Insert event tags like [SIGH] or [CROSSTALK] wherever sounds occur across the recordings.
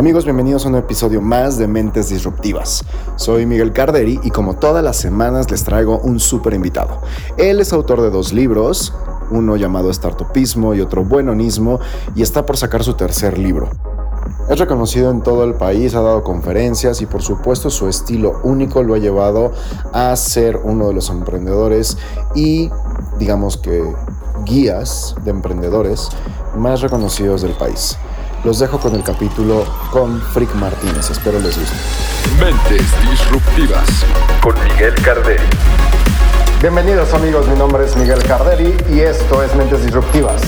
Amigos, bienvenidos a un episodio más de Mentes Disruptivas. Soy Miguel Carderi y como todas las semanas les traigo un súper invitado. Él es autor de dos libros, uno llamado Startupismo y otro Buenonismo, y está por sacar su tercer libro. Es reconocido en todo el país, ha dado conferencias y por supuesto su estilo único lo ha llevado a ser uno de los emprendedores y digamos que guías de emprendedores más reconocidos del país. Los dejo con el capítulo con Frick Martínez. Espero les guste. Mentes Disruptivas con Miguel Carderi. Bienvenidos amigos, mi nombre es Miguel Carderi y esto es Mentes Disruptivas.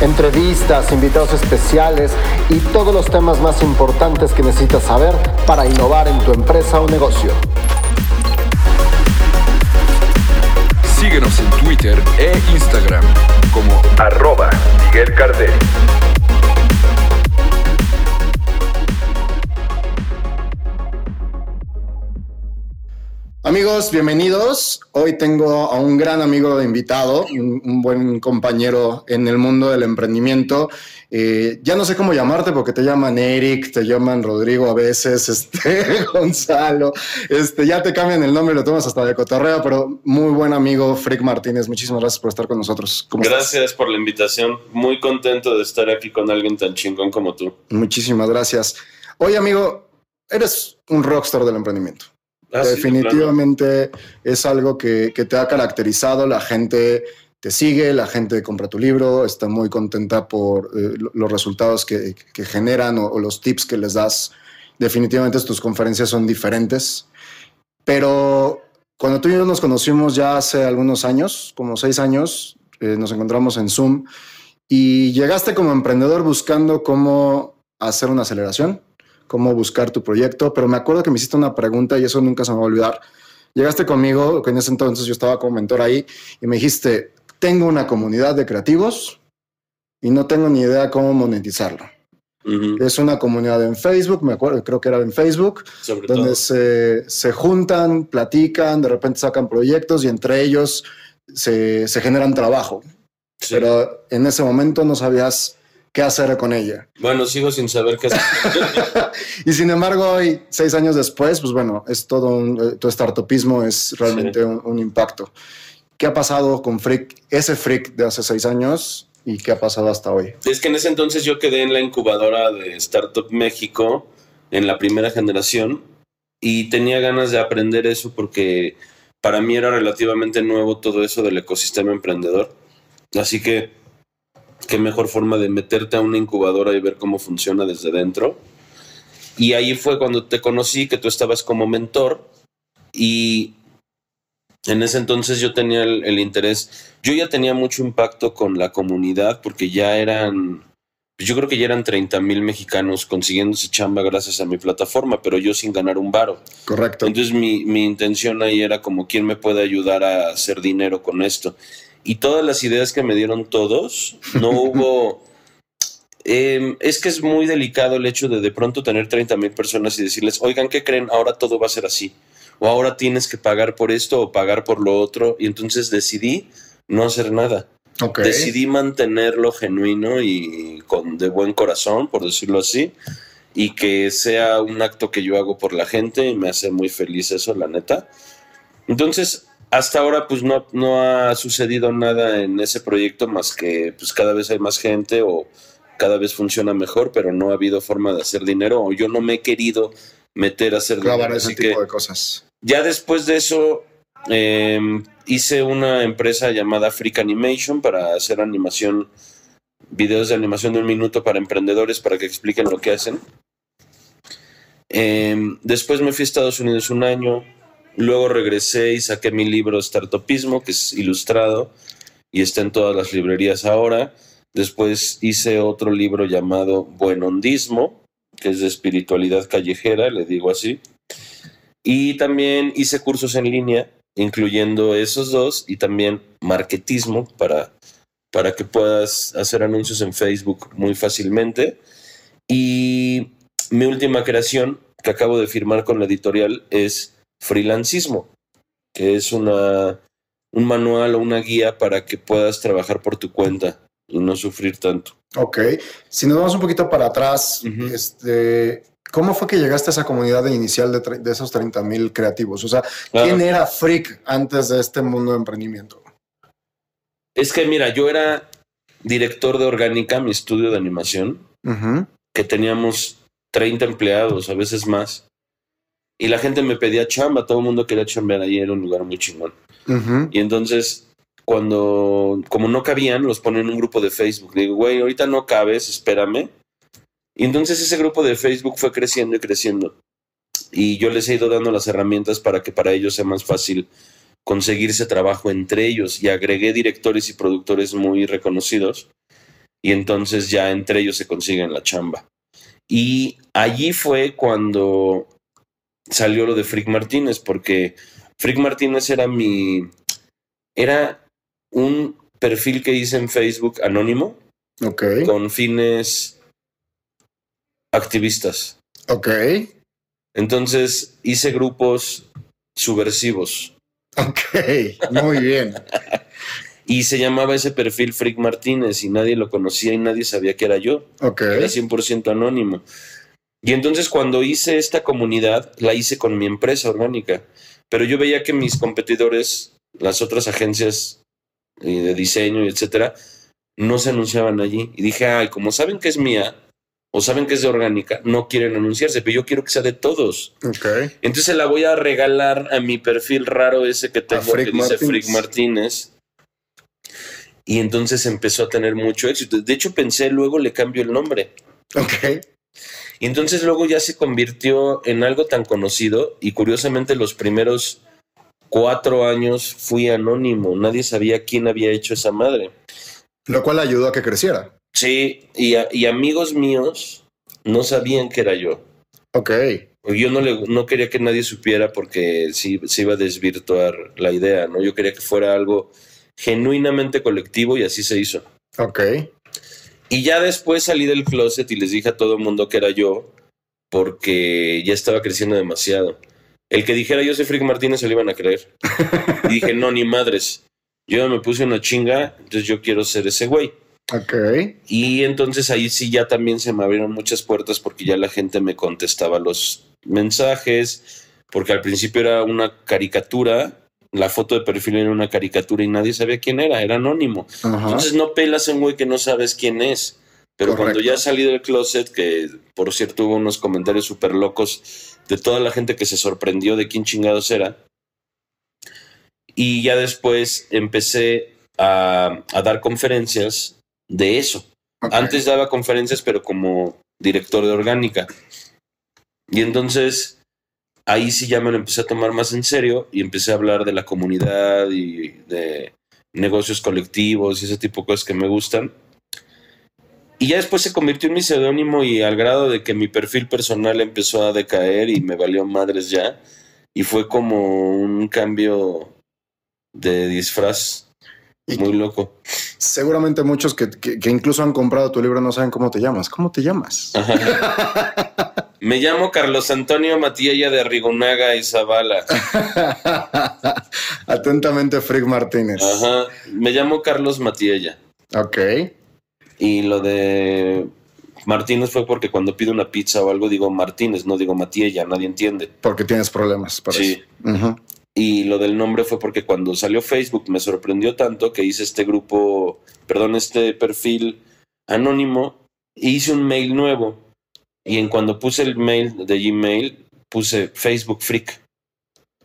Entrevistas, invitados especiales y todos los temas más importantes que necesitas saber para innovar en tu empresa o negocio. Síguenos en Twitter e Instagram como arroba Miguel Carderi. Amigos, bienvenidos. Hoy tengo a un gran amigo de invitado, un, buen compañero en el mundo del emprendimiento. Eh, ya no sé cómo llamarte porque te llaman Eric, te llaman Rodrigo a veces, [LAUGHS] este, Gonzalo, este, ya te cambian el nombre, lo tomas hasta de cotorreo, pero muy buen amigo, Frick Martínez. Muchísimas gracias por estar con nosotros. gracias por la invitación. Muy contento de estar aquí con alguien tan chingón como tú. Muchísimas gracias. Oye, amigo, eres un rockstar del emprendimiento. Ah, Definitivamente es algo que, te ha caracterizado, la gente te sigue, la gente compra tu libro, está muy contenta por eh, los resultados que, generan o, los tips que les das. Definitivamente tus conferencias son diferentes, pero cuando tú y yo nos conocimos ya hace algunos años, como seis años, eh, nos encontramos en Zoom y llegaste como emprendedor buscando cómo hacer una aceleración cómo buscar tu proyecto, pero me acuerdo que me hiciste una pregunta y eso nunca se me va a olvidar. Llegaste conmigo, que en ese entonces yo estaba como mentor ahí, y me dijiste, tengo una comunidad de creativos y no tengo ni idea cómo monetizarlo. Es una comunidad en Facebook, me acuerdo, creo que era en Facebook, donde se, se, juntan, platican, de repente sacan proyectos y entre ellos se, se generan trabajo. Pero en ese momento no sabías qué hacer con ella. Bueno, sigo sin saber qué hacer. [LAUGHS] y sin embargo, hoy, seis años después, pues bueno, es todo un, eh, tu startupismo es realmente un, impacto. ¿Qué ha pasado con Freak, ese Freak de hace seis años y qué ha pasado hasta hoy? Es que en ese entonces yo quedé en la incubadora de Startup México en la primera generación y tenía ganas de aprender eso porque para mí era relativamente nuevo todo eso del ecosistema emprendedor. Así que qué mejor forma de meterte a una incubadora y ver cómo funciona desde dentro. Y ahí fue cuando te conocí, que tú estabas como mentor y en ese entonces yo tenía el, interés, yo ya tenía mucho impacto con la comunidad porque ya eran, yo creo que ya eran 30 mil mexicanos consiguiéndose chamba gracias a mi plataforma, pero yo sin ganar un varo. Correcto. Entonces mi, mi intención ahí era como, ¿quién me puede ayudar a hacer dinero con esto? Y todas las ideas que me dieron todos, no [LAUGHS] hubo... Em, es que es muy delicado el hecho de de pronto tener 30 mil personas y decirles, oigan, ¿qué creen? Ahora todo va a ser así. O ahora tienes que pagar por esto o pagar por lo otro. Y entonces decidí no hacer nada. Decidí mantenerlo genuino y con de buen corazón, por decirlo así, y que sea un acto que yo hago por la gente y me hace muy feliz eso, la neta. Entonces, hasta ahora pues no, no ha sucedido nada en ese proyecto más que pues cada vez hay más gente o cada vez funciona mejor, pero no ha habido forma de hacer dinero o yo no me he querido meter a hacer dinero. ese tipo de cosas. Ya después de eso em, hice una empresa llamada Freak Animation para hacer animación, videos de animación de un minuto para emprendedores para que expliquen lo que hacen. Em, después me fui a Estados Unidos un año, Luego regresé y saqué mi libro Startupismo, que es ilustrado y está en todas las librerías ahora. Después hice otro libro llamado Buenondismo, que es de espiritualidad callejera, le digo así. Y también hice cursos en línea, incluyendo esos dos, y también marketismo para, para que puedas hacer anuncios en Facebook muy fácilmente. Y mi última creación, que acabo de firmar con la editorial, es freelancismo, que es una, un manual o una guía para que puedas trabajar por tu cuenta y no sufrir tanto. Ok. Si nos vamos un poquito para atrás, este, ¿cómo fue que llegaste a esa comunidad inicial de, de esos 30 mil creativos? O sea, ¿quién era Freak antes de este mundo de emprendimiento? Es que, mira, yo era director de Orgánica, mi estudio de animación, que teníamos 30 empleados, a veces más. Y la gente me pedía chamba, todo el mundo quería chambear ahí, era un lugar muy chingón. Y entonces, cuando, como no cabían, los ponen en un grupo de Facebook. digo, güey, ahorita no cabes, espérame. Y entonces ese grupo de Facebook fue creciendo y creciendo. Y yo les he ido dando las herramientas para que para ellos sea más fácil conseguirse trabajo entre ellos. Y agregué directores y productores muy reconocidos. Y entonces ya entre ellos se consiguen la chamba. Y allí fue cuando salió lo de Frick Martínez, porque Frick Martínez era mi. Era un perfil que hice en Facebook anónimo. Ok. Con fines activistas. Ok. Entonces hice grupos subversivos. Ok, muy bien. [LAUGHS] y se llamaba ese perfil Frick Martínez y nadie lo conocía y nadie sabía que era yo. Ok. Era 100% anónimo. Y entonces cuando hice esta comunidad, la hice con mi empresa orgánica. Pero yo veía que mis competidores, las otras agencias eh, de diseño etcétera, no se anunciaban allí. Y dije, ay, como saben que es mía o saben que es de orgánica, no quieren anunciarse, pero yo quiero que sea de todos. Okay. Entonces la voy a regalar a mi perfil raro ese que tengo que dice Frick Martínez. Y entonces empezó a tener mucho éxito. De hecho, pensé, luego le cambio el nombre. Ok. Y entonces luego ya se convirtió en algo tan conocido y curiosamente los primeros cuatro años fui anónimo, nadie sabía quién había hecho esa madre. Lo cual ayudó a que creciera. Sí, y, amigos míos no sabían que era yo. Ok. Yo no, le, no quería que nadie supiera porque sí, se iba a desvirtuar la idea, ¿no? Yo quería que fuera algo genuinamente colectivo y así se hizo. Ok. Y ya después salí del closet y les dije a todo el mundo que era yo, porque ya estaba creciendo demasiado. El que dijera yo soy Frick Martínez se lo iban a creer. [LAUGHS] y dije, no, ni madres. Yo me puse una chinga, entonces yo quiero ser ese güey. Ok. Y entonces ahí sí ya también se me abrieron muchas puertas porque ya la gente me contestaba los mensajes, porque al principio era una caricatura la foto de perfil era una caricatura y nadie sabía quién era, era anónimo. Entonces no pelas a un güey que no sabes quién es. Pero cuando ya salí del closet, que por cierto hubo unos comentarios súper locos de toda la gente que se sorprendió de quién chingados era. Y ya después empecé a, dar conferencias de eso. Antes daba conferencias, pero como director de orgánica. Y entonces ahí sí ya me lo empecé a tomar más en serio y empecé a hablar de la comunidad y de negocios colectivos y ese tipo de cosas que me gustan. Y ya después se convirtió en mi seudónimo y al grado de que mi perfil personal empezó a decaer y me valió madres ya. Y fue como un cambio de disfraz muy loco. Seguramente muchos que, que, incluso han comprado tu libro no saben cómo te llamas. ¿Cómo te llamas? [LAUGHS] Me llamo Carlos Antonio Matiella de Arrigonaga y Zavala. [LAUGHS] Atentamente, Frick Martínez. Ajá. Me llamo Carlos Matiella. Ok. Y lo de Martínez fue porque cuando pido una pizza o algo digo Martínez, no digo Matiella, nadie entiende. Porque tienes problemas para sí. Y lo del nombre fue porque cuando salió Facebook me sorprendió tanto que hice este grupo, perdón, este perfil anónimo e hice un mail nuevo y en cuando puse el mail de Gmail, puse Facebook Freak.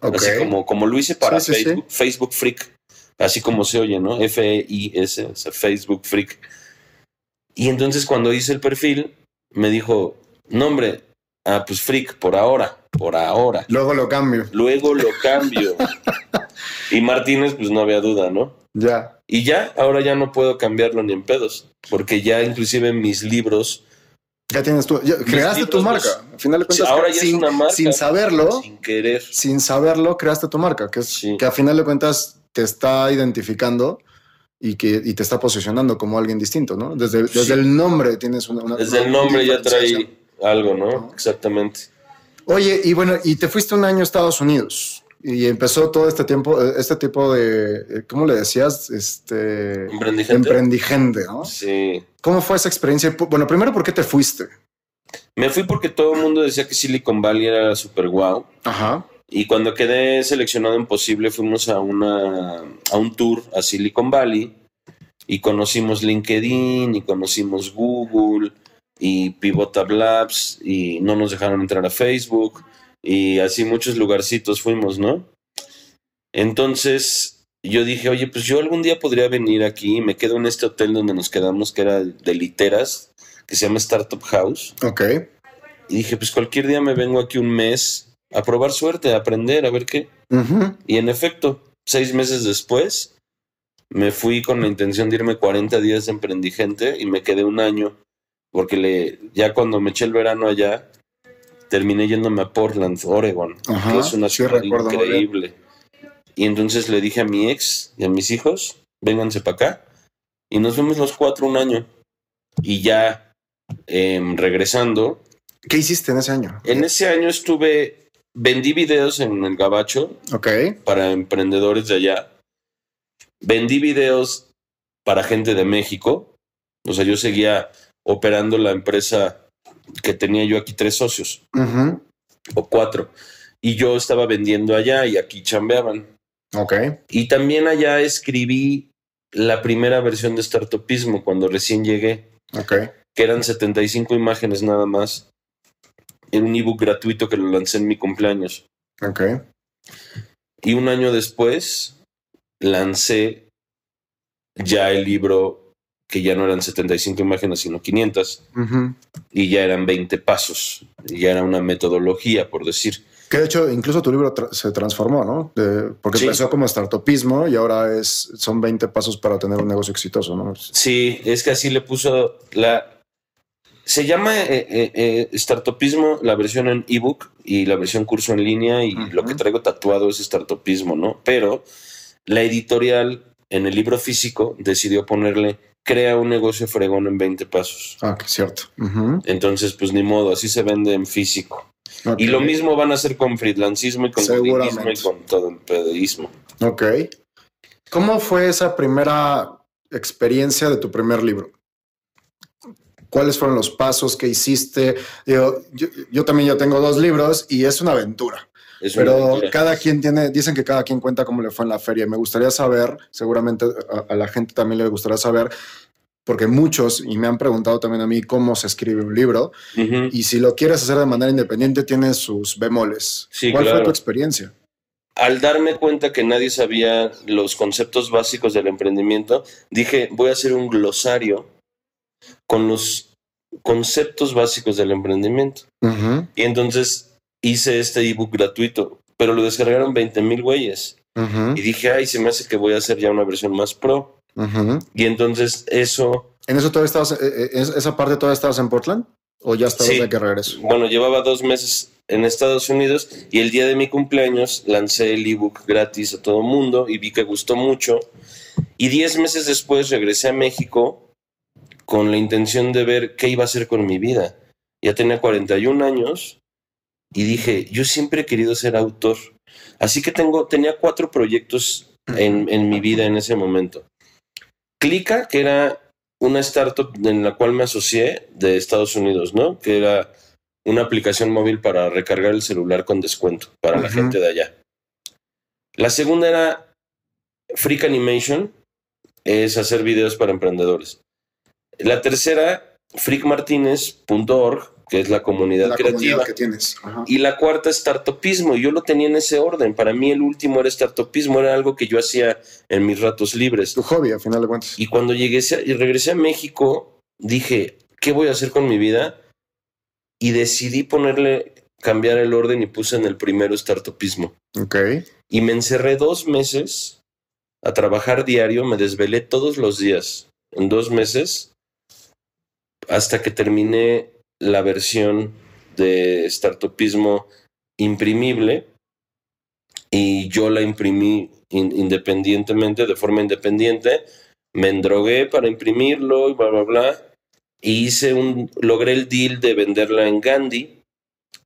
Así como, como lo hice para Facebook, Facebook Freak. Así como se oye, ¿no? F-E-I-S, o sea, Facebook Freak. Y entonces cuando hice el perfil, me dijo, nombre, ah, pues Freak, por ahora, por ahora. Luego lo cambio. Luego lo [LAUGHS] cambio. y Martínez, pues no había duda, ¿no? Ya. Y ya, ahora ya no puedo cambiarlo ni en pedos, porque ya inclusive mis libros ya tienes tu, creaste tu marca. Al final de cuentas, ahora ya sin, es una marca, sin saberlo, sin querer, sin saberlo, creaste tu marca, que es que a final de cuentas te está identificando y que y te está posicionando como alguien distinto, ¿no? Desde, desde el nombre tienes una, desde el nombre ya trae algo, ¿no? Exactamente. Oye, y bueno, y te fuiste un año a Estados Unidos. Y empezó todo este tiempo, este tipo de, ¿cómo le decías? Este Emprendigente. emprendigente, ¿no? Sí. ¿Cómo fue esa experiencia? Bueno, primero, ¿por qué te fuiste? Me fui porque todo el mundo decía que Silicon Valley era super guau. Ajá. Y cuando quedé seleccionado en Posible, fuimos a, una, a un tour a Silicon Valley y conocimos LinkedIn y conocimos Google y Pivotal Labs y no nos dejaron entrar a Facebook y así muchos lugarcitos fuimos, ¿no? Entonces yo dije, oye, pues yo algún día podría venir aquí y me quedo en este hotel donde nos quedamos, que era de literas, que se llama Startup House. Ok. Y dije, pues cualquier día me vengo aquí un mes a probar suerte, a aprender, a ver qué. Y en efecto, seis meses después, me fui con la intención de irme 40 días de emprendigente y me quedé un año, porque le, ya cuando me eché el verano allá, terminé yéndome a Portland, Oregon, Ajá, que es una ciudad increíble. Y entonces le dije a mi ex y a mis hijos, vénganse para acá. Y nos vemos los cuatro un año. Y ya em, regresando, ¿Qué hiciste en ese año? en ese año estuve, vendí videos en el Gabacho Ok. para emprendedores de allá. Vendí videos para gente de México. O sea, yo seguía operando la empresa que tenía yo aquí tres socios o cuatro. Y yo estaba vendiendo allá y aquí chambeaban. Ok. Y también allá escribí la primera versión de Startupismo cuando recién llegué, Ok. que eran 75 imágenes nada más. En un ebook gratuito que lo lancé en mi cumpleaños. Ok. Y un año después lancé ya el libro que ya no eran 75 imágenes, sino 500, Ujú. y ya eran 20 pasos, y ya era una metodología, por decir. Que de hecho, incluso tu libro tra- se transformó, ¿no? De- porque Sí. empezó como startupismo y ahora es, son 20 pasos para tener un negocio exitoso, ¿no? Sí, es que así le puso la... Se llama eh, eh, eh, Startupismo la versión en ebook y la versión curso en línea y lo que traigo tatuado es Startupismo, ¿no? Pero la editorial en el libro físico decidió ponerle crea un negocio fregón en 20 pasos. Ah, que cierto. Entonces, pues ni modo, así se vende en físico. Y lo mismo van a hacer con freelancismo y con y con todo el pedeísmo. Ok. ¿Cómo fue esa primera experiencia de tu primer libro? ¿Cuáles fueron los pasos que hiciste? Digo, yo, yo también ya tengo dos libros y es una aventura. Es Pero cada quien tiene, dicen que cada quien cuenta cómo le fue en la feria. Me gustaría saber, seguramente a, a la gente también le gustaría saber, porque muchos, y me han preguntado también a mí cómo se escribe un libro, Ujú. y si lo quieres hacer de manera independiente, tiene sus bemoles. Sí, ¿Cuál fue claro. tu experiencia? Al darme cuenta que nadie sabía los conceptos básicos del emprendimiento, dije, voy a hacer un glosario con los conceptos básicos del emprendimiento. Ujú, Y entonces hice este ebook gratuito, pero lo descargaron 20 mil güeyes. Y dije, ay, se me hace que voy a hacer ya una versión más pro. Y entonces eso ¿En eso todavía estabas, eh, eh, es- esa parte todavía estabas en Portland? ¿O ya estabas Sí. de que regreso? Bueno, llevaba dos meses en Estados Unidos y el día de mi cumpleaños lancé el ebook gratis a todo mundo y vi que gustó mucho. Y diez meses después regresé a México con la intención de ver qué iba a hacer con mi vida. Ya tenía 41 años y dije, yo siempre he querido ser autor. Así que tengo, tenía cuatro proyectos en, en mi vida en ese momento. Clica, que era una startup en la cual me asocié de Estados Unidos, ¿no? Que era una aplicación móvil para recargar el celular con descuento para la gente de allá. La segunda era Freak Animation, es hacer videos para emprendedores. La tercera, freakmartinez.org, que es la comunidad La creativa. comunidad que tienes. Ajá. Y la cuarta, startupismo. Y yo lo tenía en ese orden. Para mí el último era startupismo, era algo que yo hacía en mis ratos libres. Tu hobby, a final de cuentas. Y cuando llegué y regresé a México, dije, ¿qué voy a hacer con mi vida? Y decidí ponerle, cambiar el orden y puse en el primero startupismo. Ok. Y me encerré dos meses a trabajar diario, me desvelé todos los días, en dos meses, hasta que terminé la versión de startupismo imprimible y yo la imprimí in- independientemente, de forma independiente, me endrogué para imprimirlo y bla, bla, bla, y hice un, logré el deal de venderla en Gandhi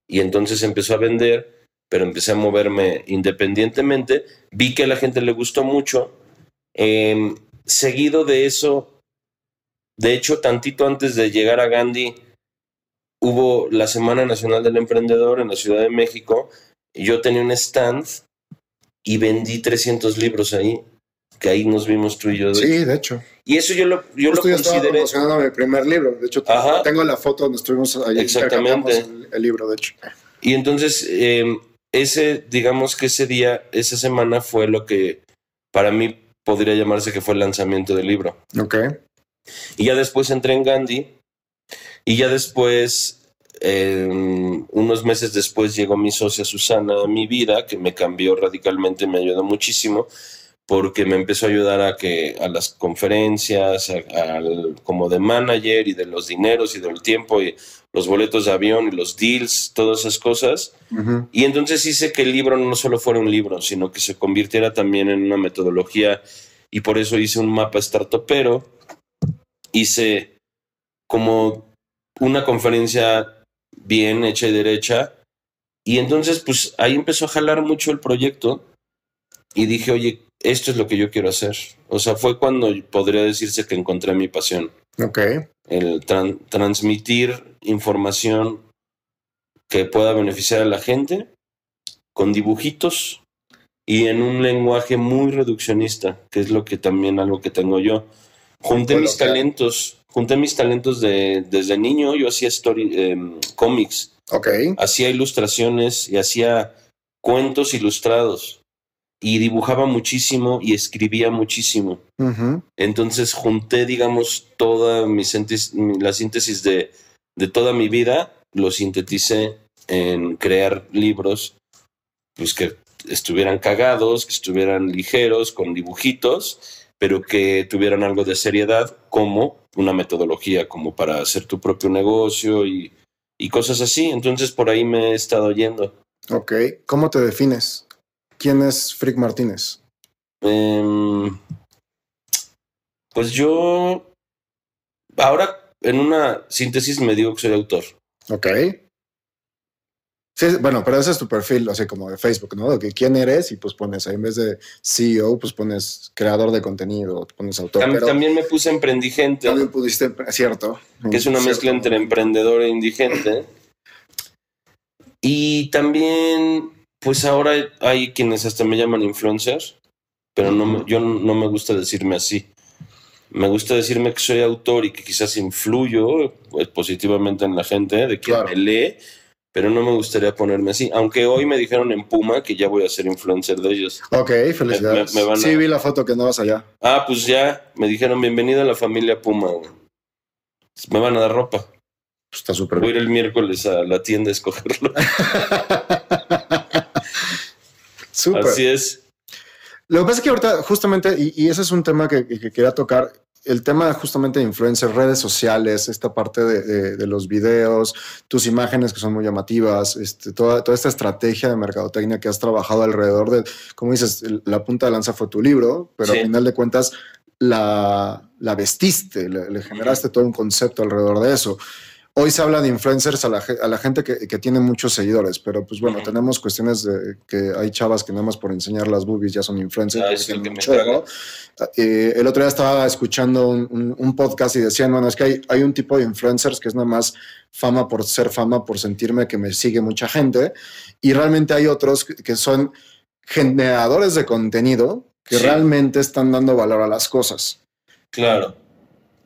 y entonces empezó a vender pero empecé a moverme independientemente. Vi que a la gente le gustó mucho. Em, seguido de eso, de hecho, tantito antes de llegar a Gandhi, hubo la Semana Nacional del Emprendedor en la Ciudad de México. Yo tenía un stand y vendí 300 libros ahí, que ahí nos vimos tú y yo. sí, de hecho. Y eso yo lo, yo lo consideré. promocionando mi primer libro. De hecho, tengo la foto donde estuvimos ahí. Exactamente. El, libro, de hecho. Y entonces, em, ese, digamos que ese día, esa semana fue lo que para mí podría llamarse que fue el lanzamiento del libro. Ok. Y ya después entré en Gandhi. Y ya después, em, unos meses después, llegó mi socia Susana a mi vida, que me cambió radicalmente, me ayudó muchísimo porque me empezó a ayudar a que a las conferencias, como de manager y de los dineros y del tiempo y los boletos de avión y los deals, todas esas cosas. Y entonces hice que el libro no solo fuera un libro, sino que se convirtiera también en una metodología y por eso hice un mapa startupero. Hice como una conferencia bien hecha y derecha. Y entonces, pues ahí empezó a jalar mucho el proyecto y dije, oye, esto es lo que yo quiero hacer. O sea, fue cuando podría decirse que encontré mi pasión. Ok. El transmitir información que pueda beneficiar a la gente con dibujitos y en un lenguaje muy reduccionista, que es lo que también algo que tengo yo. Junté mis talentos, junté mis talentos de, desde niño, yo hacía story, em, cómics. Hacía ilustraciones y hacía cuentos ilustrados y dibujaba muchísimo y escribía muchísimo. Entonces junté, digamos, toda mi la síntesis de, de, toda mi vida, lo sinteticé en crear libros pues que estuvieran cagados, que estuvieran ligeros, con dibujitos, pero que tuvieran algo de seriedad, como una metodología, como para hacer tu propio negocio y, y cosas así. Entonces por ahí me he estado yendo. Ok, ¿cómo te defines? ¿Quién es Frick Martínez? Em, pues yo ahora en una síntesis me digo que soy autor. Ok. Sí, bueno, pero ese es tu perfil, así como de Facebook, ¿no? Que quién eres y pues pones ahí en vez de CEO, pues pones creador de contenido, pones autor. También, me puse emprendigente. También pudiste, cierto. Que es una mezcla entre emprendedor e indigente. Y también pues ahora hay quienes hasta me llaman influencers, pero no yo no me gusta decirme así. Me gusta decirme que soy autor y que quizás influyo pues, positivamente en la gente, de quien me lee, pero no me gustaría ponerme así. Aunque hoy me dijeron en Puma que ya voy a ser influencer de ellos. Ok, felicidades. sí, vi la foto que no vas allá. Ah, pues ya, me dijeron bienvenido a la familia Puma. Me van a dar ropa. Está súper Voy a ir el miércoles a la tienda a escogerlo. [LAUGHS] Así es. Lo que pasa es que ahorita, justamente, y, ese es un tema que, quería tocar, el tema justamente de influencers, redes sociales, esta parte de, los videos, tus imágenes que son muy llamativas, este, toda, toda esta estrategia de mercadotecnia que has trabajado alrededor de, como dices, la punta de lanza fue tu libro, pero al final de cuentas la, la vestiste, le generaste todo un concepto alrededor de eso. Hoy se habla de influencers a la, gente que, tiene muchos seguidores, pero pues bueno, tenemos cuestiones de que hay chavas que nada más por enseñar las boobies ya son influencers. Ah, eh, el otro día estaba escuchando un, podcast y decían, bueno, es que hay, un tipo de influencers que es nada más fama por ser fama, por sentirme que me sigue mucha gente, y realmente hay otros que son generadores de contenido que realmente están dando valor a las cosas. Claro.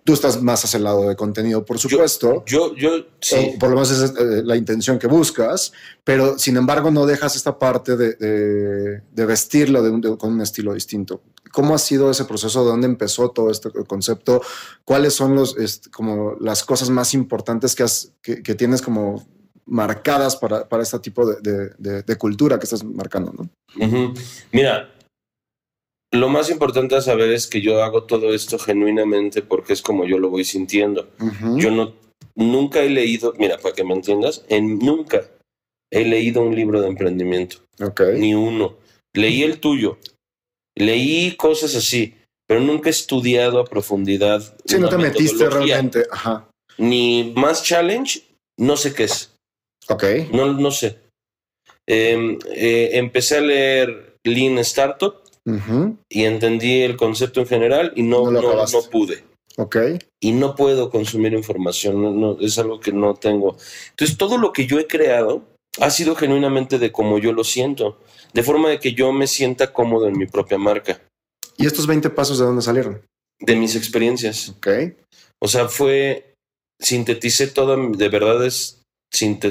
Tú estás más hacia el lado de contenido, por supuesto. Yo, yo, sí. por lo menos es eh, la intención que buscas, pero sin embargo no dejas esta parte de, de, vestirlo con un estilo distinto. ¿Cómo ha sido ese proceso? ¿De dónde empezó todo este concepto? ¿Cuáles son los, como las cosas más importantes que, has, que, tienes como marcadas para, para este tipo de, cultura que estás marcando? ¿no? Mira, lo más importante a saber es que yo hago todo esto genuinamente porque es como yo lo voy sintiendo. Yo no, nunca he leído, mira, para que me entiendas, en, nunca he leído un libro de emprendimiento. Ni uno. Leí el tuyo. Leí cosas así, pero nunca he estudiado a profundidad. Si no te metiste realmente. Ajá. Ni más challenge, no sé qué es. Ok. No, no sé. Em, eh, empecé a leer Lean Startup y entendí el concepto en general y no, no, no, pude. Y no puedo consumir información, no, es algo que no tengo. Entonces, todo lo que yo he creado ha sido genuinamente de como yo lo siento, de forma de que yo me sienta cómodo en mi propia marca. ¿Y estos 20 pasos de dónde salieron? De mis experiencias. Ok. O sea, fue, sinteticé todo, de verdad es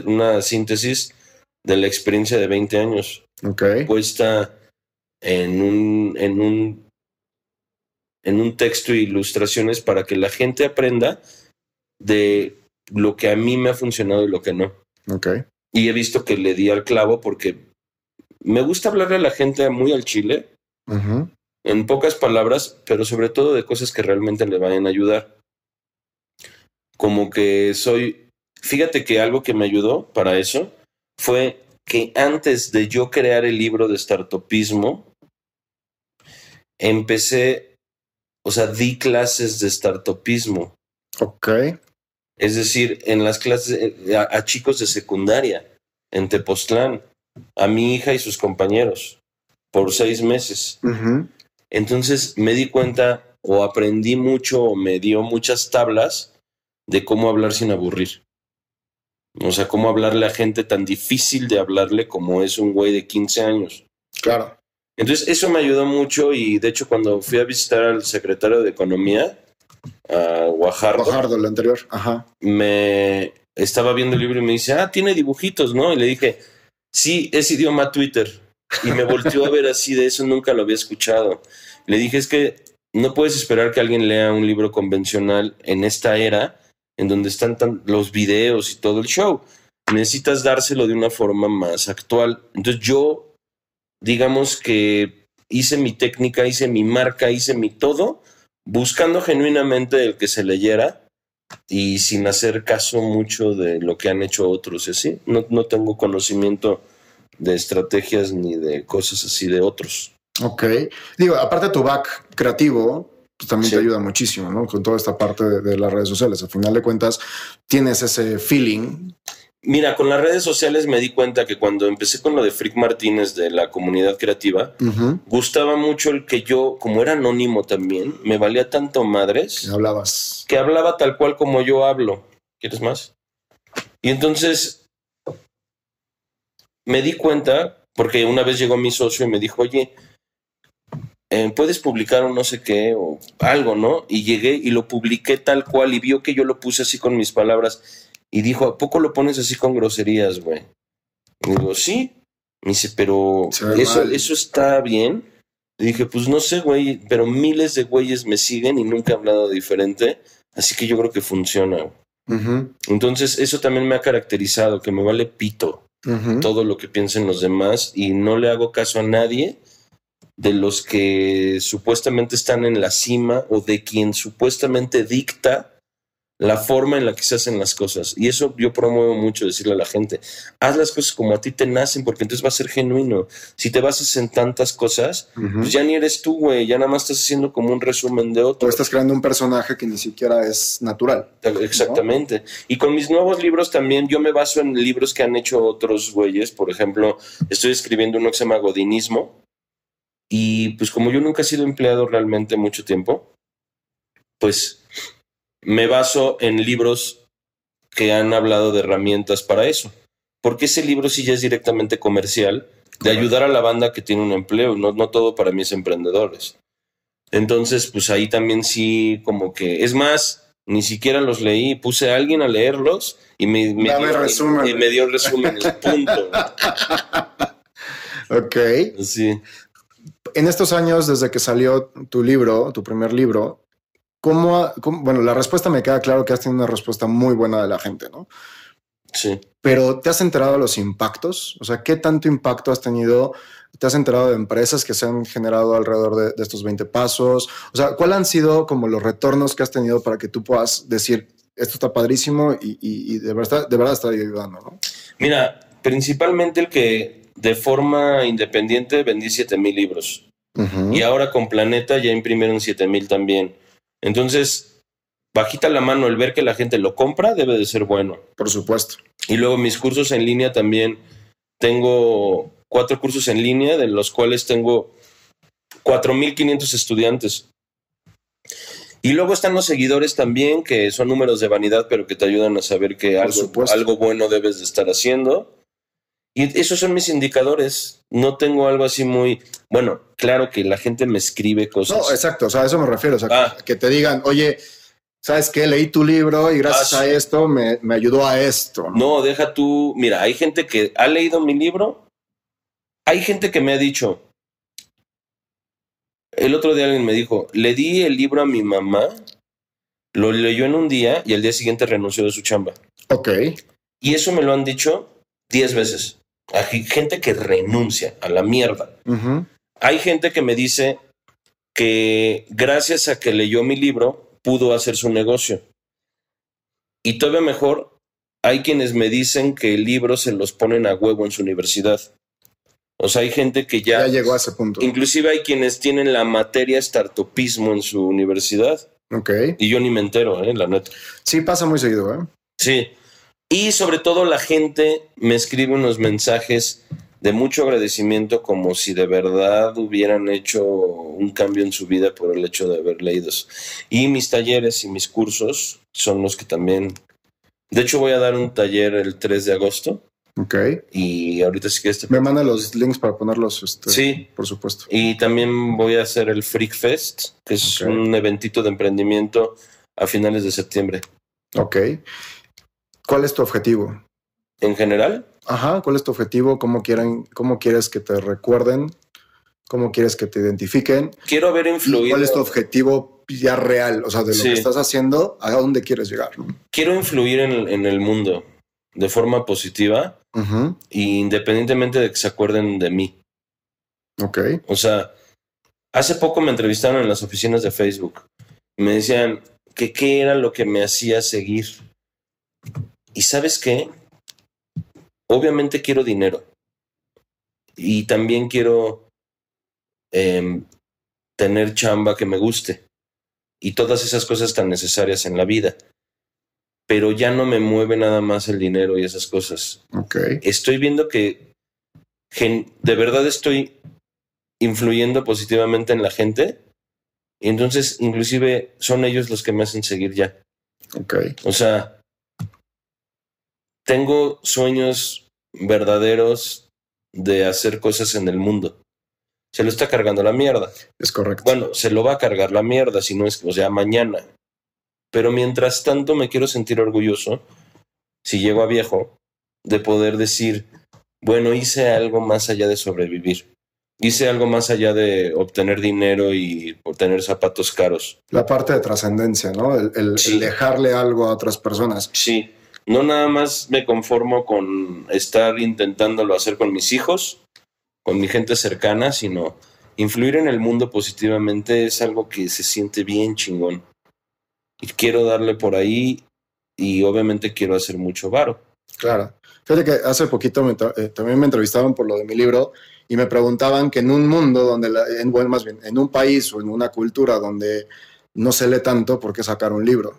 una síntesis de la experiencia de 20 años. Ok. Puesta en un, en un, en un texto e ilustraciones para que la gente aprenda de lo que a mí me ha funcionado y lo que no. Ok. Y he visto que le di al clavo porque me gusta hablarle a la gente muy al chile, en pocas palabras, pero sobre todo de cosas que realmente le vayan a ayudar. Como que soy, fíjate que algo que me ayudó para eso fue que antes de yo crear el libro de startupismo, empecé, o sea, di clases de startupismo. Ok. Es decir, en las clases eh, a, chicos de secundaria, en Tepoztlán, a mi hija y sus compañeros, por seis meses. Entonces me di cuenta o aprendí mucho o me dio muchas tablas de cómo hablar sin aburrir. O sea, cómo hablarle a gente tan difícil de hablarle como es un güey de 15 años. Claro. Entonces, eso me ayudó mucho y de hecho cuando fui a visitar al secretario de Economía, a Guajardo. Guajardo, el anterior, ajá. Me estaba viendo el libro y me dice, ah, tiene dibujitos, ¿no? Y le dije, sí, es idioma Twitter. Y me volteó a ver así, de eso nunca lo había escuchado. Le dije, es que no puedes esperar que alguien lea un libro convencional en esta era en donde están los videos y todo el show. Necesitas dárselo de una forma más actual. Entonces yo, digamos que hice mi técnica, hice mi marca, hice mi todo, buscando genuinamente el que se leyera y sin hacer caso mucho de lo que han hecho otros. así, no, no tengo conocimiento de estrategias ni de cosas así de otros. Ok. Digo, aparte de tu back creativo, pues también te ayuda muchísimo, ¿no? Con toda esta parte de, las redes sociales. Al final de cuentas, tienes ese feeling. Mira, con las redes sociales me di cuenta que cuando empecé con lo de Frick Martínez de la comunidad creativa, gustaba mucho el que yo, como era anónimo también, me valía tanto madres. Que hablabas. Que hablaba tal cual como yo hablo. ¿Quieres más? Y entonces me di cuenta, porque una vez llegó mi socio y me dijo, oye, eh, puedes publicar un no sé qué o algo, ¿no? Y llegué y lo publiqué tal cual y vio que yo lo puse así con mis palabras y dijo, ¿a poco lo pones así con groserías, güey? digo, sí. Me dice, pero eso, eso está bien. Le dije, pues no sé, güey, pero miles de güeyes me siguen y nunca he hablado diferente, así que yo creo que funciona. Entonces, eso también me ha caracterizado, que me vale pito todo lo que piensen los demás y no le hago caso a nadie de los que supuestamente están en la cima o de quien supuestamente dicta la forma en la que se hacen las cosas. Y eso yo promuevo mucho, decirle a la gente, haz las cosas como a ti te nacen, porque entonces va a ser genuino. Si te basas en tantas cosas, pues ya ni eres tú, güey, ya nada más estás haciendo como un resumen de otro. O estás creando un personaje que ni siquiera es natural. Exactamente. Y con mis nuevos libros también, yo me baso en libros que han hecho otros güeyes. Por ejemplo, estoy escribiendo uno que se llama Godinismo, y pues como yo nunca he sido empleado realmente mucho tiempo, pues me baso en libros que han hablado de herramientas para eso. Porque ese libro sí ya es directamente comercial, de ayudar a la banda que tiene un empleo, no, no todo para mí es emprendedores. Entonces, pues ahí también sí, como que, es más, ni siquiera los leí, puse a alguien a leerlos y me, me, dio, resumen. Y me dio resumen, el punto. [LAUGHS] ok. Sí en estos años, desde que salió tu libro, tu primer libro, ¿cómo, bueno, la respuesta me queda claro que has tenido una respuesta muy buena de la gente, ¿no? Sí. Pero ¿te has enterado de los impactos? O sea, ¿qué tanto impacto has tenido? ¿Te has enterado de empresas que se han generado alrededor de, estos 20 pasos? O sea, ¿cuáles han sido como los retornos que has tenido para que tú puedas decir, esto está padrísimo y, de, verdad, de verdad está ayudando, ¿no? Mira, principalmente el que de forma independiente vendí 7000 libros. Y ahora con Planeta ya imprimieron 7000 también. Entonces, bajita la mano, el ver que la gente lo compra debe de ser bueno. Por supuesto. Y luego mis cursos en línea también tengo cuatro cursos en línea, de los cuales tengo 4.500 estudiantes. Y luego están los seguidores también, que son números de vanidad, pero que te ayudan a saber que algo, algo bueno debes de estar haciendo. Y esos son mis indicadores. No tengo algo así muy. Bueno, claro que la gente me escribe cosas. No, exacto. O sea, a eso me refiero. O sea, ah. que te digan, oye, ¿sabes qué? Leí tu libro y gracias ah, a esto me, me, ayudó a esto. ¿no? deja tú. Mira, hay gente que ha leído mi libro. Hay gente que me ha dicho, el otro día alguien me dijo, le di el libro a mi mamá, lo leyó en un día y al día siguiente renunció de su chamba. Ok. Y eso me lo han dicho diez veces. Hay gente que renuncia a la mierda. Hay gente que me dice que gracias a que leyó mi libro pudo hacer su negocio. Y todavía mejor, hay quienes me dicen que el libro se los ponen a huevo en su universidad. O sea, hay gente que ya, ya llegó a ese punto. Inclusive hay quienes tienen la materia startupismo en su universidad. Ok. Y yo ni me entero, ¿eh? la neta. Sí, pasa muy seguido, ¿eh? Sí. Y sobre todo la gente me escribe unos mensajes de mucho agradecimiento como si de verdad hubieran hecho un cambio en su vida por el hecho de haber leído. Y mis talleres y mis cursos son los que también... De hecho voy a dar un taller el 3 de agosto Ok. Y ahorita sí que este. Me manda los links para ponerlos. Este, sí. Por supuesto. Y también voy a hacer el Freak Fest, que es un eventito de emprendimiento a finales de septiembre. Ok. ¿Cuál es tu objetivo? ¿En general? Ajá, ¿cuál es tu objetivo? ¿Cómo, quieren, cómo quieres que te recuerden? ¿Cómo quieres que te identifiquen? Quiero haber influido. ¿Cuál es tu objetivo ya real? O sea, de lo que estás haciendo, ¿a dónde quieres llegar? Quiero influir en, en el mundo de forma positiva, independientemente de que se acuerden de mí. Ok. O sea, hace poco me entrevistaron en las oficinas de Facebook. me decían que qué era lo que me hacía seguir. Y sabes qué? Obviamente quiero dinero. Y también quiero em, tener chamba que me guste. Y todas esas cosas tan necesarias en la vida pero ya no me mueve nada más el dinero y esas cosas. Okay. Estoy viendo que de verdad estoy influyendo positivamente en la gente. Y entonces, inclusive, son ellos los que me hacen seguir ya. Ok. O sea, tengo sueños verdaderos de hacer cosas en el mundo. Se lo está cargando la mierda. Es correcto. Bueno, se lo va a cargar la mierda, si no es, o sea, mañana. Pero mientras tanto me quiero sentir orgulloso, si llego a viejo, de poder decir, bueno, hice algo más allá de sobrevivir. Hice algo más allá de obtener dinero y obtener zapatos caros. La parte de trascendencia, ¿no? El, dejarle algo a otras personas. Sí, no nada más me conformo con estar intentándolo hacer con mis hijos, con mi gente cercana, sino influir en el mundo positivamente es algo que se siente bien chingón y quiero darle por ahí y obviamente quiero hacer mucho varo. Claro. Fíjate que hace poquito eh, también me entrevistaban por lo de mi libro y me preguntaban que en un mundo donde, en, bueno, más bien, en un país o en una cultura donde no se lee tanto, ¿por qué sacar un libro?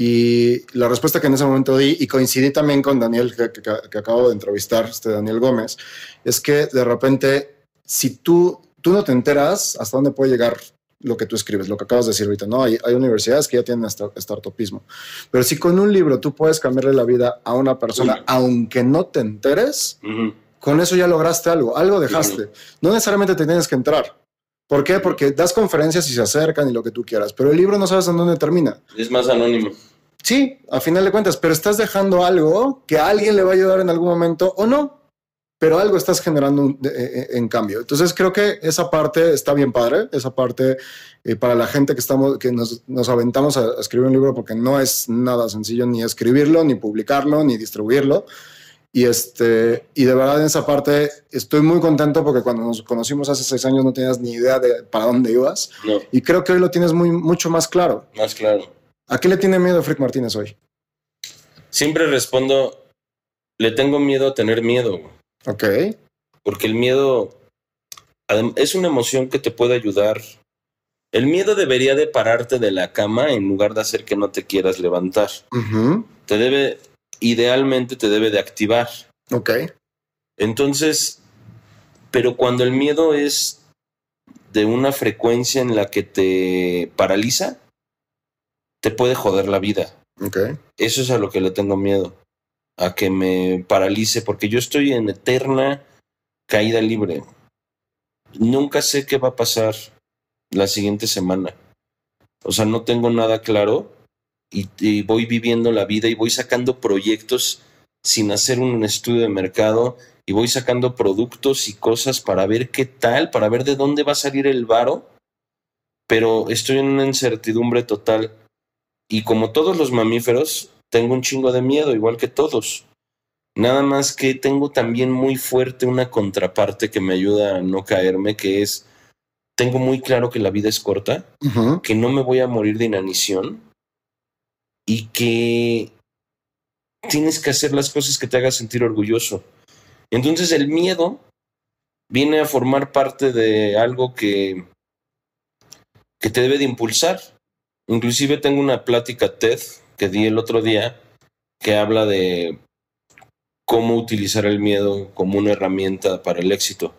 Y la respuesta que en ese momento di, y coincidí también con Daniel, que, que, acabo de entrevistar, este Daniel Gómez, es que de repente, si tú, tú no te enteras hasta dónde puede llegar lo que tú escribes, lo que acabas de decir ahorita, ¿no? Hay, hay universidades que ya tienen startupismo. Pero si con un libro tú puedes cambiarle la vida a una persona, aunque no te enteres, con eso ya lograste algo, algo dejaste. No necesariamente te tienes que entrar. ¿Por qué? Porque das conferencias y se acercan y lo que tú quieras, pero el libro no sabes en dónde termina. Es más anónimo. Sí, a final de cuentas, pero estás dejando algo que a alguien le va a ayudar en algún momento o no pero algo estás generando eh, eh, en cambio. Entonces creo que esa parte está bien padre, esa parte eh, para la gente que estamos, que nos, nos, aventamos a escribir un libro porque no es nada sencillo ni escribirlo, ni publicarlo, ni distribuirlo. Y, este, y de verdad en esa parte estoy muy contento porque cuando nos conocimos hace seis años no tenías ni idea de para dónde ibas. Y creo que hoy lo tienes muy, mucho más claro. Más claro. ¿A qué le tiene miedo Frick Martínez hoy? Siempre respondo, le tengo miedo a tener miedo. Ok. Porque el miedo es una emoción que te puede ayudar. El miedo debería de pararte de la cama en lugar de hacer que no te quieras levantar. Te debe, idealmente te debe de activar. Ok. Entonces, pero cuando el miedo es de una frecuencia en la que te paraliza, te puede joder la vida. Okay. Eso es a lo que le tengo miedo, a que me paralice, porque yo estoy en eterna caída libre. Nunca sé qué va a pasar la siguiente semana. O sea, no tengo nada claro y, voy viviendo la vida y voy sacando proyectos sin hacer un estudio de mercado y voy sacando productos y cosas para ver qué tal, para ver de dónde va a salir el varo, pero estoy en una incertidumbre total y como todos los mamíferos, tengo un chingo de miedo, igual que todos. Nada más que tengo también muy fuerte una contraparte que me ayuda a no caerme, que es, tengo muy claro que la vida es corta, que no me voy a morir de inanición y que tienes que hacer las cosas que te hagan sentir orgulloso. Entonces el miedo viene a formar parte de algo que, que te debe de impulsar. Inclusive tengo una plática TED que di el otro día que habla de cómo utilizar el miedo como una herramienta para el éxito.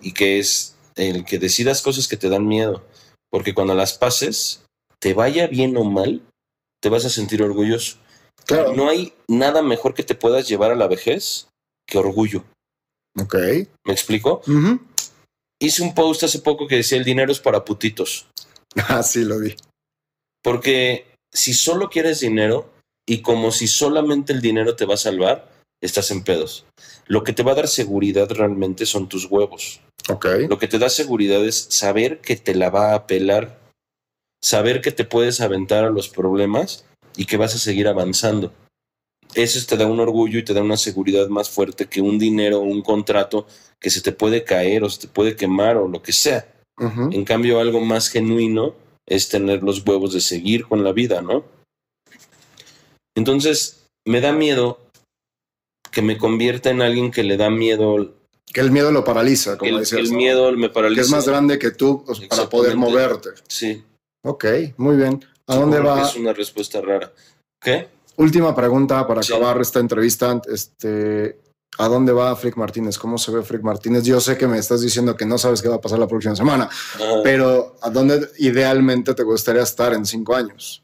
Y que es el que decidas cosas que te dan miedo. Porque cuando las pases, te vaya bien o mal, te vas a sentir orgulloso. Claro. No hay nada mejor que te puedas llevar a la vejez que orgullo. Ok. ¿Me explico? Hice un post hace poco que decía el dinero es para putitos. [LAUGHS] Ah, sí, lo vi. Porque si solo quieres dinero y como si solamente el dinero te va a salvar, estás en pedos. Lo que te va a dar seguridad realmente son tus huevos. Ok. Lo que te da seguridad es saber que te la va a pelar saber que te puedes aventar a los problemas y que vas a seguir avanzando. Eso te da un orgullo y te da una seguridad más fuerte que un dinero o un contrato que se te puede caer o se te puede quemar o lo que sea. En cambio, algo más genuino es tener los huevos de seguir con la vida, ¿no? Entonces, me da miedo que me convierta en alguien que le da miedo. Que el miedo lo paraliza, como el, decías. el miedo me paraliza. Que es más grande que tú para poder moverte. Sí. Ok, muy bien. ¿A dónde va? Es una respuesta rara. ¿Qué? Última pregunta para acabar esta entrevista. Este, ¿A dónde va Frick Martínez? ¿Cómo se ve Frick Martínez? Yo sé que me estás diciendo que no sabes qué va a pasar la próxima semana, pero ¿a dónde idealmente te gustaría estar en cinco años?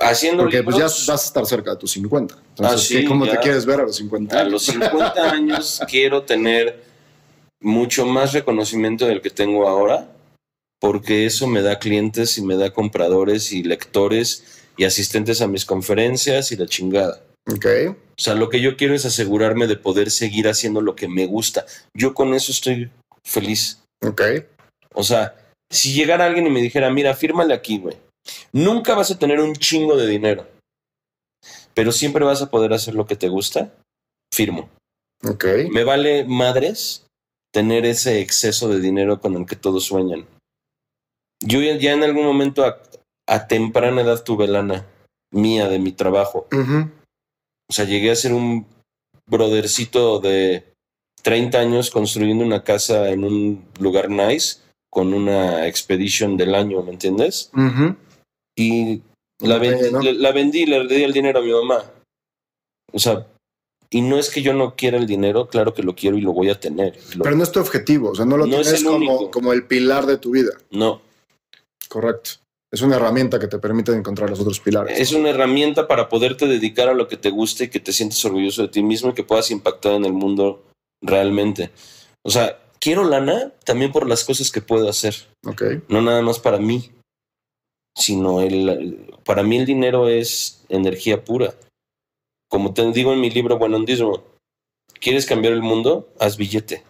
Haciendo Porque pues ya vas a estar cerca de tus 50. Entonces, ¿cómo te quieres ver a los 50 años? A los 50 años [LAUGHS] quiero tener mucho más reconocimiento del que tengo ahora porque eso me da clientes y me da compradores y lectores y asistentes a mis conferencias y la chingada. Ok. O sea, lo que yo quiero es asegurarme de poder seguir haciendo lo que me gusta. Yo con eso estoy feliz. Ok. O sea, si llegara alguien y me dijera, mira, fírmale aquí, güey. Nunca vas a tener un chingo de dinero, pero siempre vas a poder hacer lo que te gusta, firmo. Ok. Me vale madres tener ese exceso de dinero con el que todos sueñan. Yo ya en algún momento a, temprana edad tuve lana mía de mi trabajo. O sea, llegué a ser un brodercito de 30 años construyendo una casa en un lugar nice con una expedition del año, ¿me entiendes? Y la, la, vendí y le di el dinero a mi mamá. O sea, y no es que yo no quiera el dinero, claro que lo quiero y lo voy a tener. Pero no es tu objetivo, o sea, no lo tienes como, como el pilar de tu vida. No. Correcto. Es una herramienta que te permite encontrar los otros pilares. Es una herramienta para poderte dedicar a lo que te guste y que te sientes orgulloso de ti mismo y que puedas impactar en el mundo realmente. O sea, quiero lana también por las cosas que puedo hacer. No nada más para mí, sino el, para mí el dinero es energía pura. Como te digo en mi libro Buenondismo, ¿quieres cambiar el mundo? Haz billete.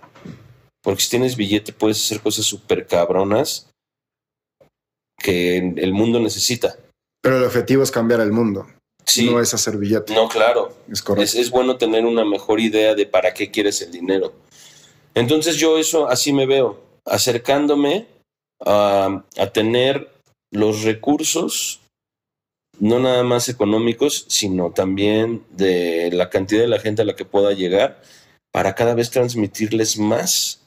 Porque si tienes billete puedes hacer cosas súper cabronas que el mundo necesita. Pero el objetivo es cambiar el mundo. Sí. No es hacer billete. No, claro. Es correcto. Es, bueno tener una mejor idea de para qué quieres el dinero. Entonces yo eso así me veo, acercándome a, a tener los recursos, no nada más económicos, sino también de la cantidad de la gente a la que pueda llegar, para cada vez transmitirles más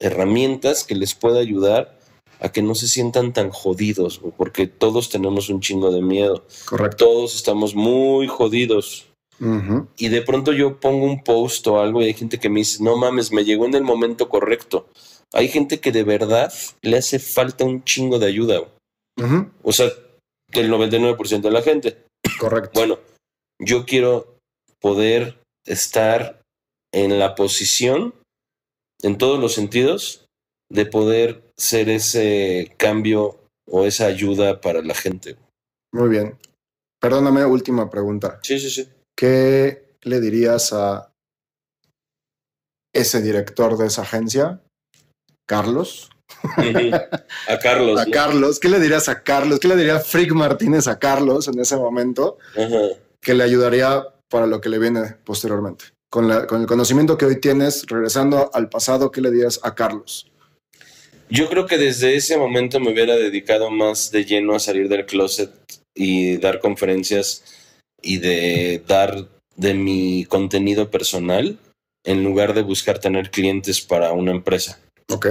herramientas que les pueda ayudar a que no se sientan tan jodidos, porque todos tenemos un chingo de miedo. Correcto. Todos estamos muy jodidos. Y de pronto yo pongo un post o algo y hay gente que me dice, no mames, me llegó en el momento correcto. Hay gente que de verdad le hace falta un chingo de ayuda. O sea, el 99% de la gente. Correcto. Bueno, yo quiero poder estar en la posición, en todos los sentidos, de poder ser ese cambio o esa ayuda para la gente. Muy bien. Perdóname, última pregunta. Sí, sí, sí. ¿Qué le dirías a ese director de esa agencia, Carlos? a Carlos. [LAUGHS] a Carlos. ¿Qué le dirías a Carlos? ¿Qué le diría Frick Martínez a Carlos en ese momento? Que le ayudaría para lo que le viene posteriormente. Con, con el conocimiento que hoy tienes, regresando al pasado, ¿qué le dirías a Carlos? Yo creo que desde ese momento me hubiera dedicado más de lleno a salir del closet y dar conferencias y de dar de mi contenido personal en lugar de buscar tener clientes para una empresa. Ok.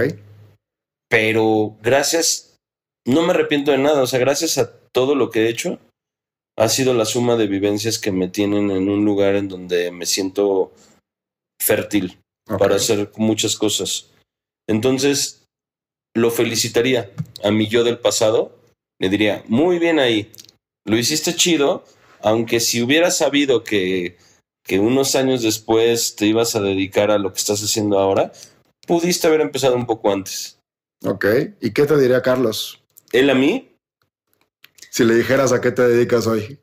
Pero gracias, no me arrepiento de nada, o sea, gracias a todo lo que he hecho, ha sido la suma de vivencias que me tienen en un lugar en donde me siento fértil para hacer muchas cosas. Entonces, lo felicitaría a mi yo del pasado, le diría, muy bien ahí, lo hiciste chido, aunque si hubieras sabido que, que unos años después te ibas a dedicar a lo que estás haciendo ahora, pudiste haber empezado un poco antes. Ok, ¿y qué te diría Carlos? ¿Él a mí? Si le dijeras a qué te dedicas hoy.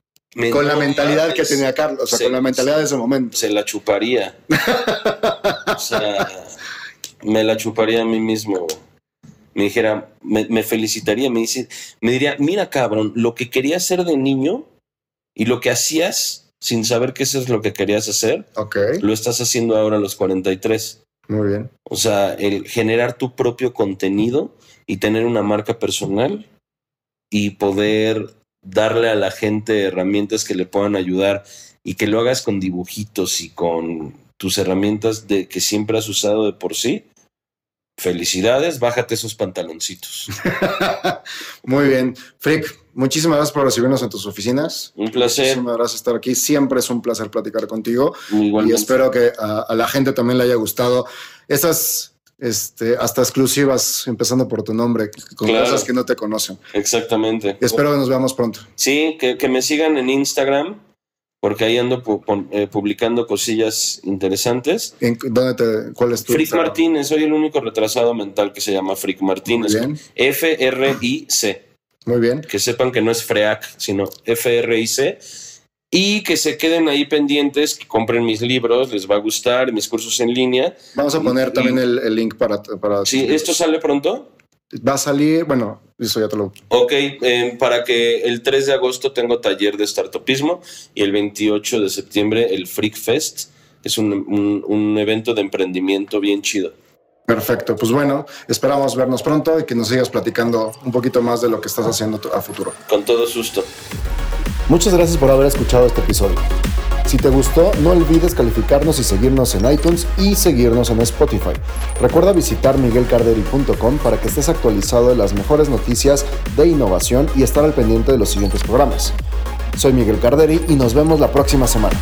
con la mentalidad que tenía Carlos, o sea, con la mentalidad de ese momento. Se la chuparía. [LAUGHS] o sea, me la chuparía a mí mismo me dijera, me, felicitaría, me, dice, me diría, mira cabrón, lo que querías hacer de niño y lo que hacías sin saber que eso es lo que querías hacer, lo estás haciendo ahora a los 43. Muy bien. O sea, el generar tu propio contenido y tener una marca personal y poder darle a la gente herramientas que le puedan ayudar y que lo hagas con dibujitos y con tus herramientas de que siempre has usado de por sí, Felicidades, bájate esos pantaloncitos. [LAUGHS] Muy bien. Frick, muchísimas gracias por recibirnos en tus oficinas. Un placer. Muchísimas gracias por estar aquí. Siempre es un placer platicar contigo. Y espero que a, la gente también le haya gustado esas este, hasta exclusivas, empezando por tu nombre, con cosas que no te conocen. Exactamente. espero que nos veamos pronto. Sí, que, que me sigan en Instagram porque ahí ando eh, publicando cosillas interesantes. ¿Dónde te, ¿Cuál es tu Frick Martínez, soy el único retrasado mental que se llama Frick Martínez. F-R-I-C. Muy bien. Que sepan que no es FREAC, sino F-R-I-C. Y que se queden ahí pendientes, que compren mis libros, les va a gustar, mis cursos en línea. Vamos a poner también el, link para... para sí, ¿esto sale pronto? Va a salir, bueno, eso ya te lo... Ok, eh, para que el 3 de agosto tengo taller de startupismo y el 28 de septiembre el Freak Fest, que es un, un, evento de emprendimiento bien chido. Perfecto, pues bueno, esperamos vernos pronto y que nos sigas platicando un poquito más de lo que estás haciendo a futuro. Con todo susto. Muchas gracias por haber escuchado este episodio. Si te gustó, no olvides calificarnos y seguirnos en iTunes y seguirnos en Spotify. Recuerda visitar miguelcarderi.com para que estés actualizado de las mejores noticias de innovación y estar al pendiente de los siguientes programas. Soy Miguel Carderi y nos vemos la próxima semana.